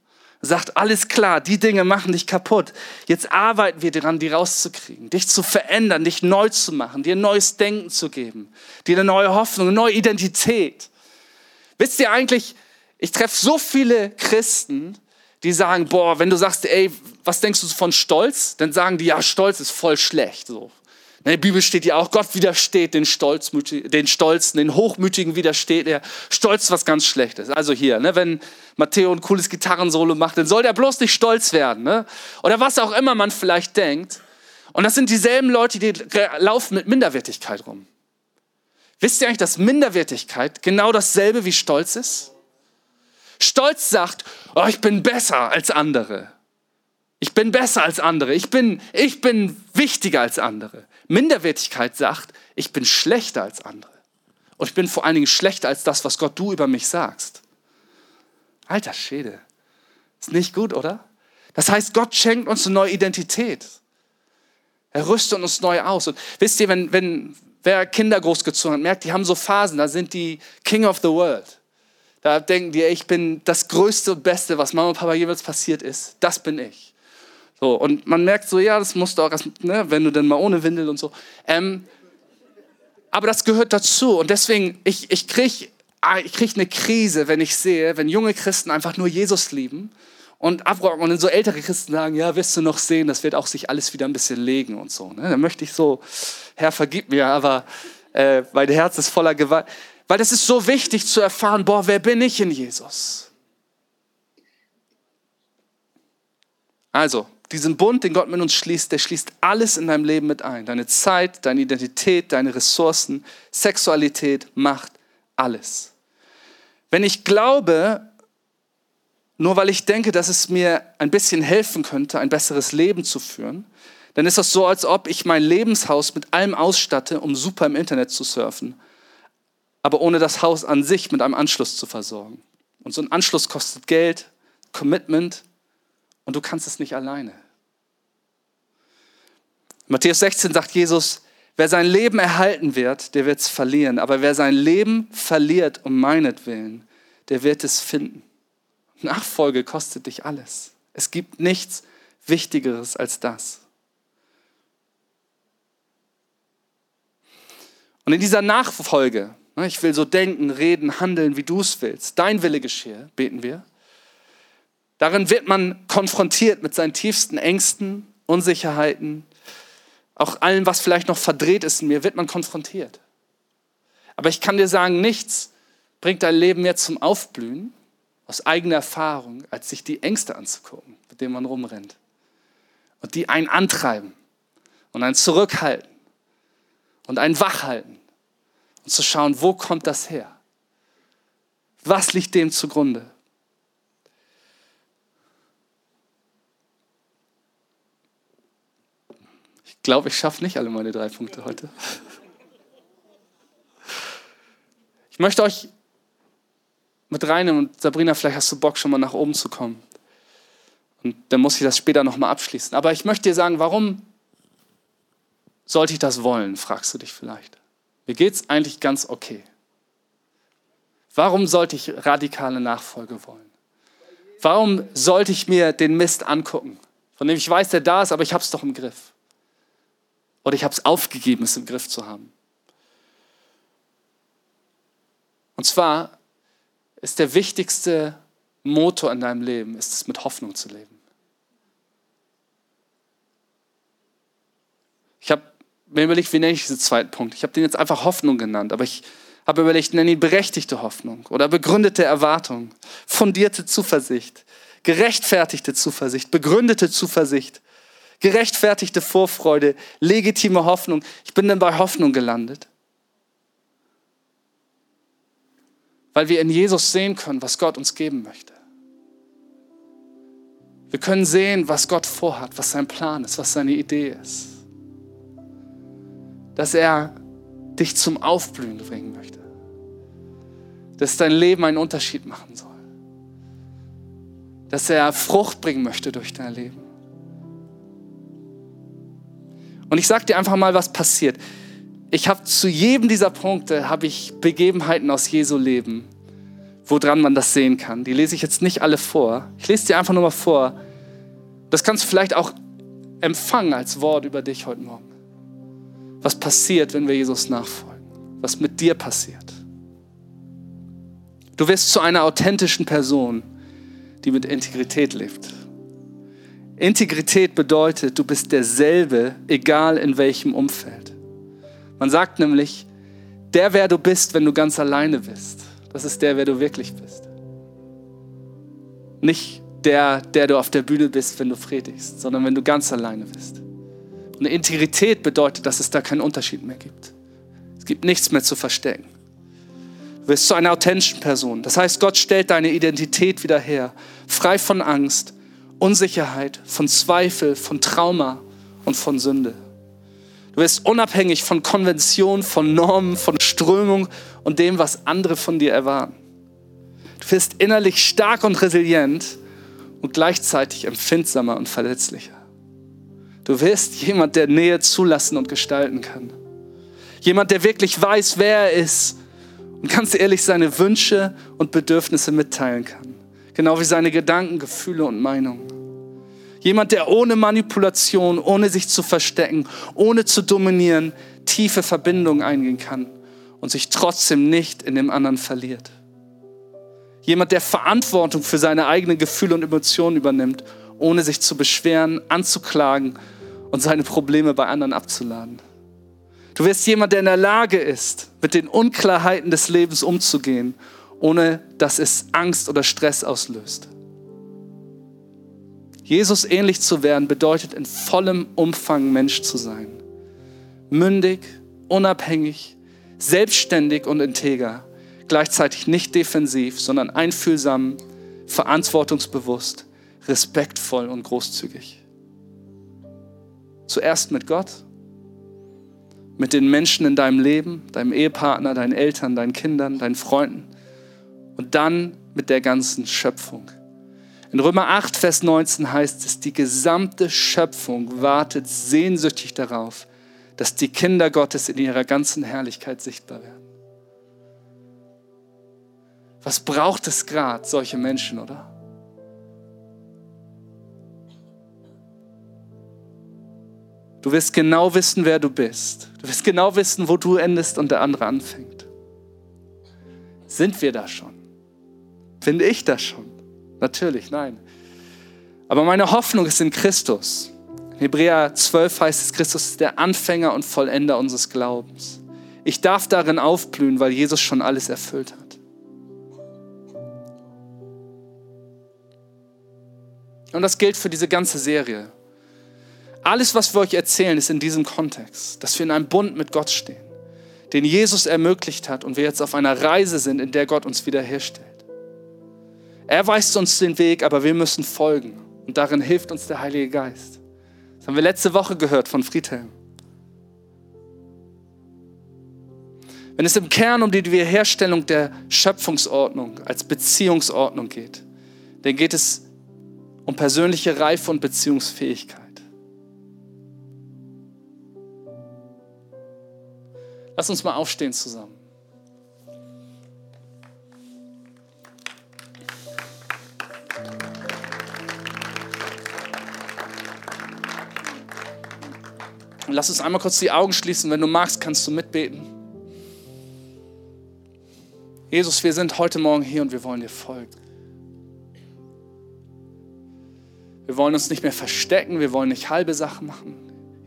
Er sagt, alles klar, die Dinge machen dich kaputt. Jetzt arbeiten wir daran, die rauszukriegen, dich zu verändern, dich neu zu machen, dir ein neues Denken zu geben, dir eine neue Hoffnung, eine neue Identität. Wisst ihr eigentlich, ich treffe so viele Christen, die sagen, boah, wenn du sagst, ey, was denkst du von Stolz? Dann sagen die, ja, Stolz ist voll schlecht. So. In der Bibel steht ja auch, Gott widersteht den, den Stolzen, den Hochmütigen widersteht er. Stolz ist was ganz Schlechtes. Also hier, ne, wenn Matteo ein cooles Gitarrensolo macht, dann soll der bloß nicht stolz werden. Ne? Oder was auch immer man vielleicht denkt. Und das sind dieselben Leute, die laufen mit Minderwertigkeit rum. Wisst ihr eigentlich, dass Minderwertigkeit genau dasselbe wie Stolz ist? Stolz sagt, oh, ich bin besser als andere. Ich bin besser als andere. Ich bin, ich bin wichtiger als andere. Minderwertigkeit sagt, ich bin schlechter als andere. Und ich bin vor allen Dingen schlechter als das, was Gott du über mich sagst. Alter Schäde. Ist nicht gut, oder? Das heißt, Gott schenkt uns eine neue Identität. Er rüstet uns neu aus. Und wisst ihr, wenn, wenn wer Kinder großgezogen hat, merkt, die haben so Phasen, da sind die King of the World. Da denken die, ich bin das Größte und Beste, was Mama und Papa jeweils passiert ist. Das bin ich. So, und man merkt so, ja, das musst du auch, erst, ne, wenn du dann mal ohne Windel und so. Ähm, aber das gehört dazu. Und deswegen, ich, ich kriege ich krieg eine Krise, wenn ich sehe, wenn junge Christen einfach nur Jesus lieben und abrocken und dann so ältere Christen sagen, ja, wirst du noch sehen, das wird auch sich alles wieder ein bisschen legen und so. Ne? Dann möchte ich so, Herr, vergib mir, aber äh, mein Herz ist voller Gewalt. Weil das ist so wichtig zu erfahren, boah, wer bin ich in Jesus? Also, diesen Bund, den Gott mit uns schließt, der schließt alles in deinem Leben mit ein. Deine Zeit, deine Identität, deine Ressourcen, Sexualität, Macht, alles. Wenn ich glaube, nur weil ich denke, dass es mir ein bisschen helfen könnte, ein besseres Leben zu führen, dann ist das so, als ob ich mein Lebenshaus mit allem ausstatte, um super im Internet zu surfen, aber ohne das Haus an sich mit einem Anschluss zu versorgen. Und so ein Anschluss kostet Geld, Commitment und du kannst es nicht alleine. In Matthäus 16 sagt Jesus, wer sein Leben erhalten wird, der wird es verlieren. Aber wer sein Leben verliert um meinetwillen, der wird es finden. Nachfolge kostet dich alles. Es gibt nichts Wichtigeres als das. Und in dieser Nachfolge, ich will so denken, reden, handeln, wie du es willst, dein Wille geschehe, beten wir. Darin wird man konfrontiert mit seinen tiefsten Ängsten, Unsicherheiten, auch allem, was vielleicht noch verdreht ist in mir, wird man konfrontiert. Aber ich kann dir sagen, nichts bringt dein Leben mehr zum Aufblühen, aus eigener Erfahrung, als sich die Ängste anzugucken, mit denen man rumrennt. Und die einen antreiben und einen zurückhalten und einen wachhalten und zu schauen, wo kommt das her? Was liegt dem zugrunde? Ich glaube, ich schaffe nicht alle meine drei Punkte heute. Ich möchte euch mit reinnehmen und Sabrina, vielleicht hast du Bock, schon mal nach oben zu kommen. Und dann muss ich das später nochmal abschließen. Aber ich möchte dir sagen, warum sollte ich das wollen, fragst du dich vielleicht. Mir geht es eigentlich ganz okay. Warum sollte ich radikale Nachfolge wollen? Warum sollte ich mir den Mist angucken, von dem ich weiß, der da ist, aber ich habe es doch im Griff? Oder ich habe es aufgegeben, es im Griff zu haben. Und zwar ist der wichtigste Motor in deinem Leben, ist es mit Hoffnung zu leben. Ich habe mir überlegt, wie nenne ich diesen zweiten Punkt? Ich habe den jetzt einfach Hoffnung genannt, aber ich habe überlegt, nenne ihn berechtigte Hoffnung oder begründete Erwartung, fundierte Zuversicht, gerechtfertigte Zuversicht, begründete Zuversicht, gerechtfertigte Vorfreude, legitime Hoffnung. Ich bin dann bei Hoffnung gelandet. weil wir in Jesus sehen können, was Gott uns geben möchte. Wir können sehen, was Gott vorhat, was sein Plan ist, was seine Idee ist. Dass er dich zum Aufblühen bringen möchte. Dass dein Leben einen Unterschied machen soll. Dass er Frucht bringen möchte durch dein Leben. Und ich sage dir einfach mal, was passiert ich habe zu jedem dieser Punkte habe ich Begebenheiten aus Jesu Leben, woran man das sehen kann. Die lese ich jetzt nicht alle vor. Ich lese dir einfach nur mal vor. Das kannst du vielleicht auch empfangen als Wort über dich heute Morgen. Was passiert, wenn wir Jesus nachfolgen? Was mit dir passiert? Du wirst zu einer authentischen Person, die mit Integrität lebt. Integrität bedeutet, du bist derselbe, egal in welchem Umfeld. Man sagt nämlich, der, wer du bist, wenn du ganz alleine bist, das ist der, wer du wirklich bist. Nicht der, der du auf der Bühne bist, wenn du predigst, sondern wenn du ganz alleine bist. Und Integrität bedeutet, dass es da keinen Unterschied mehr gibt. Es gibt nichts mehr zu verstecken. Du wirst zu einer authentischen Person. Das heißt, Gott stellt deine Identität wieder her, frei von Angst, Unsicherheit, von Zweifel, von Trauma und von Sünde. Du wirst unabhängig von Konventionen, von Normen, von Strömung und dem, was andere von dir erwarten. Du wirst innerlich stark und resilient und gleichzeitig empfindsamer und verletzlicher. Du wirst jemand, der Nähe zulassen und gestalten kann. Jemand, der wirklich weiß, wer er ist und ganz ehrlich seine Wünsche und Bedürfnisse mitteilen kann. Genau wie seine Gedanken, Gefühle und Meinungen. Jemand, der ohne Manipulation, ohne sich zu verstecken, ohne zu dominieren, tiefe Verbindungen eingehen kann und sich trotzdem nicht in dem anderen verliert. Jemand, der Verantwortung für seine eigenen Gefühle und Emotionen übernimmt, ohne sich zu beschweren, anzuklagen und seine Probleme bei anderen abzuladen. Du wirst jemand, der in der Lage ist, mit den Unklarheiten des Lebens umzugehen, ohne dass es Angst oder Stress auslöst. Jesus ähnlich zu werden bedeutet in vollem Umfang Mensch zu sein. Mündig, unabhängig, selbstständig und integer. Gleichzeitig nicht defensiv, sondern einfühlsam, verantwortungsbewusst, respektvoll und großzügig. Zuerst mit Gott, mit den Menschen in deinem Leben, deinem Ehepartner, deinen Eltern, deinen Kindern, deinen Freunden und dann mit der ganzen Schöpfung. In Römer 8, Vers 19 heißt es, die gesamte Schöpfung wartet sehnsüchtig darauf, dass die Kinder Gottes in ihrer ganzen Herrlichkeit sichtbar werden. Was braucht es gerade, solche Menschen, oder? Du wirst genau wissen, wer du bist. Du wirst genau wissen, wo du endest und der andere anfängt. Sind wir da schon? Finde ich das schon? Natürlich, nein. Aber meine Hoffnung ist in Christus. In Hebräer 12 heißt es, Christus ist der Anfänger und Vollender unseres Glaubens. Ich darf darin aufblühen, weil Jesus schon alles erfüllt hat. Und das gilt für diese ganze Serie. Alles, was wir euch erzählen, ist in diesem Kontext, dass wir in einem Bund mit Gott stehen, den Jesus ermöglicht hat und wir jetzt auf einer Reise sind, in der Gott uns wiederherstellt. Er weist uns den Weg, aber wir müssen folgen. Und darin hilft uns der Heilige Geist. Das haben wir letzte Woche gehört von Friedhelm. Wenn es im Kern um die Wiederherstellung der Schöpfungsordnung als Beziehungsordnung geht, dann geht es um persönliche Reife und Beziehungsfähigkeit. Lass uns mal aufstehen zusammen. Und lass uns einmal kurz die Augen schließen. Wenn du magst, kannst du mitbeten. Jesus, wir sind heute Morgen hier und wir wollen dir folgen. Wir wollen uns nicht mehr verstecken, wir wollen nicht halbe Sachen machen.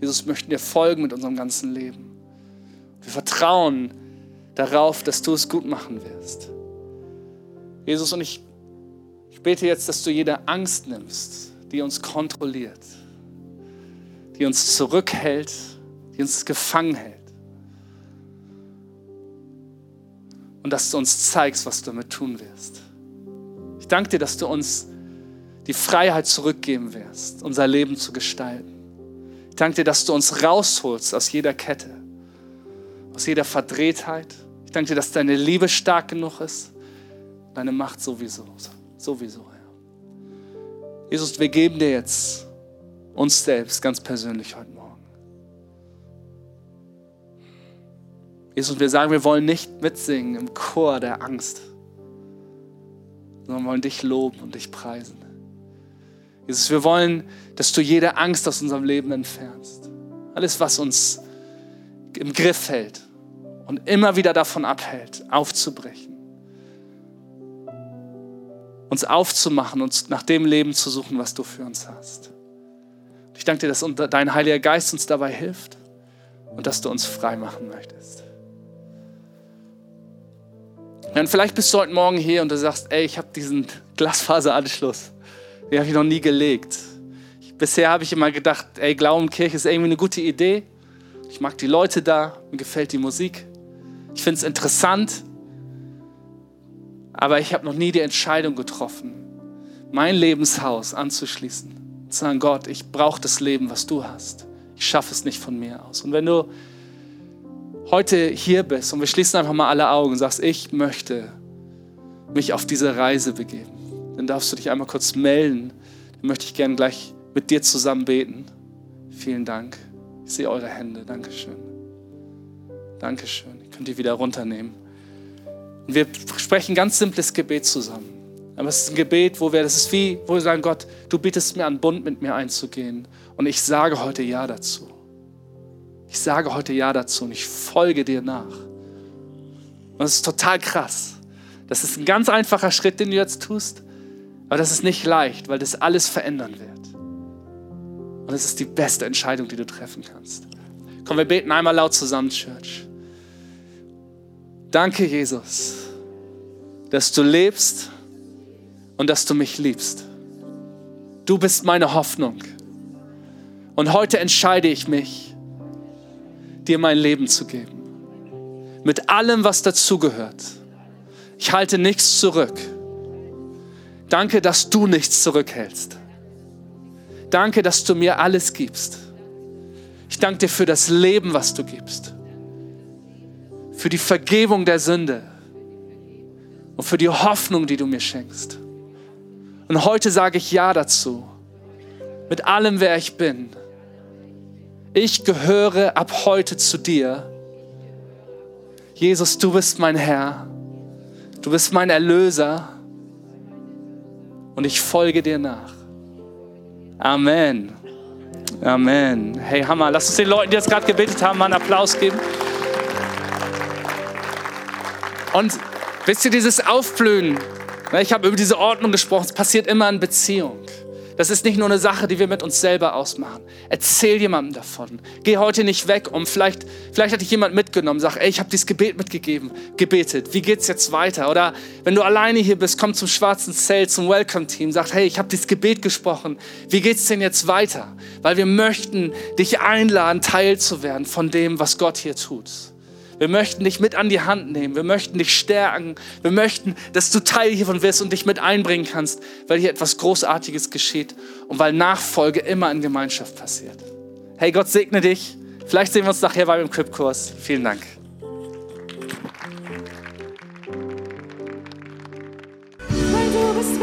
Jesus, wir möchten dir folgen mit unserem ganzen Leben. Wir vertrauen darauf, dass du es gut machen wirst. Jesus, und ich, ich bete jetzt, dass du jede Angst nimmst, die uns kontrolliert die uns zurückhält, die uns gefangen hält. Und dass du uns zeigst, was du damit tun wirst. Ich danke dir, dass du uns die Freiheit zurückgeben wirst, unser Leben zu gestalten. Ich danke dir, dass du uns rausholst aus jeder Kette, aus jeder Verdrehtheit. Ich danke dir, dass deine Liebe stark genug ist, deine Macht sowieso, sowieso, Herr. Jesus, wir geben dir jetzt uns selbst ganz persönlich heute Morgen. Jesus, wir sagen, wir wollen nicht mitsingen im Chor der Angst, sondern wollen dich loben und dich preisen. Jesus, wir wollen, dass du jede Angst aus unserem Leben entfernst. Alles, was uns im Griff hält und immer wieder davon abhält, aufzubrechen. Uns aufzumachen und nach dem Leben zu suchen, was du für uns hast. Ich danke dir, dass dein Heiliger Geist uns dabei hilft und dass du uns frei machen möchtest. Und vielleicht bist du heute Morgen hier und du sagst, ey, ich habe diesen Glasfaseranschluss, den habe ich noch nie gelegt. Bisher habe ich immer gedacht, ey, Glauben, Kirche ist irgendwie eine gute Idee. Ich mag die Leute da, mir gefällt die Musik. Ich finde es interessant, aber ich habe noch nie die Entscheidung getroffen, mein Lebenshaus anzuschließen sagen, Gott, ich brauche das Leben, was du hast. Ich schaffe es nicht von mir aus. Und wenn du heute hier bist und wir schließen einfach mal alle Augen und sagst, ich möchte mich auf diese Reise begeben, dann darfst du dich einmal kurz melden. Dann möchte ich gerne gleich mit dir zusammen beten. Vielen Dank. Sehe eure Hände. Dankeschön. Dankeschön. Ihr könnt ihr wieder runternehmen. Und wir sprechen ganz simples Gebet zusammen. Aber es ist ein Gebet, wo wir, das ist wie, wo wir sagen, Gott, du bietest mir an, Bund mit mir einzugehen. Und ich sage heute Ja dazu. Ich sage heute Ja dazu und ich folge dir nach. Und das ist total krass. Das ist ein ganz einfacher Schritt, den du jetzt tust. Aber das ist nicht leicht, weil das alles verändern wird. Und es ist die beste Entscheidung, die du treffen kannst. Komm, wir beten einmal laut zusammen, Church. Danke, Jesus, dass du lebst und dass du mich liebst. Du bist meine Hoffnung. Und heute entscheide ich mich, dir mein Leben zu geben. Mit allem, was dazugehört. Ich halte nichts zurück. Danke, dass du nichts zurückhältst. Danke, dass du mir alles gibst. Ich danke dir für das Leben, was du gibst. Für die Vergebung der Sünde. Und für die Hoffnung, die du mir schenkst. Und heute sage ich Ja dazu. Mit allem, wer ich bin. Ich gehöre ab heute zu dir. Jesus, du bist mein Herr. Du bist mein Erlöser. Und ich folge dir nach. Amen. Amen. Hey, Hammer. Lass uns den Leuten, die jetzt gerade gebetet haben, mal einen Applaus geben. Und wisst ihr, dieses Aufblühen, ich habe über diese Ordnung gesprochen, es passiert immer in Beziehung. Das ist nicht nur eine Sache, die wir mit uns selber ausmachen. Erzähl jemandem davon. Geh heute nicht weg, um vielleicht, vielleicht hat dich jemand mitgenommen, sag, ey, ich habe dieses Gebet mitgegeben, gebetet. Wie geht's jetzt weiter? Oder wenn du alleine hier bist, komm zum schwarzen Zelt, zum Welcome-Team, sag, hey, ich habe dieses Gebet gesprochen. Wie geht's denn jetzt weiter? Weil wir möchten dich einladen, Teil zu werden von dem, was Gott hier tut. Wir möchten dich mit an die Hand nehmen. Wir möchten dich stärken. Wir möchten, dass du Teil hiervon wirst und dich mit einbringen kannst, weil hier etwas Großartiges geschieht und weil Nachfolge immer in Gemeinschaft passiert. Hey, Gott segne dich. Vielleicht sehen wir uns nachher beim Equip-Kurs. Vielen Dank. Weil du bist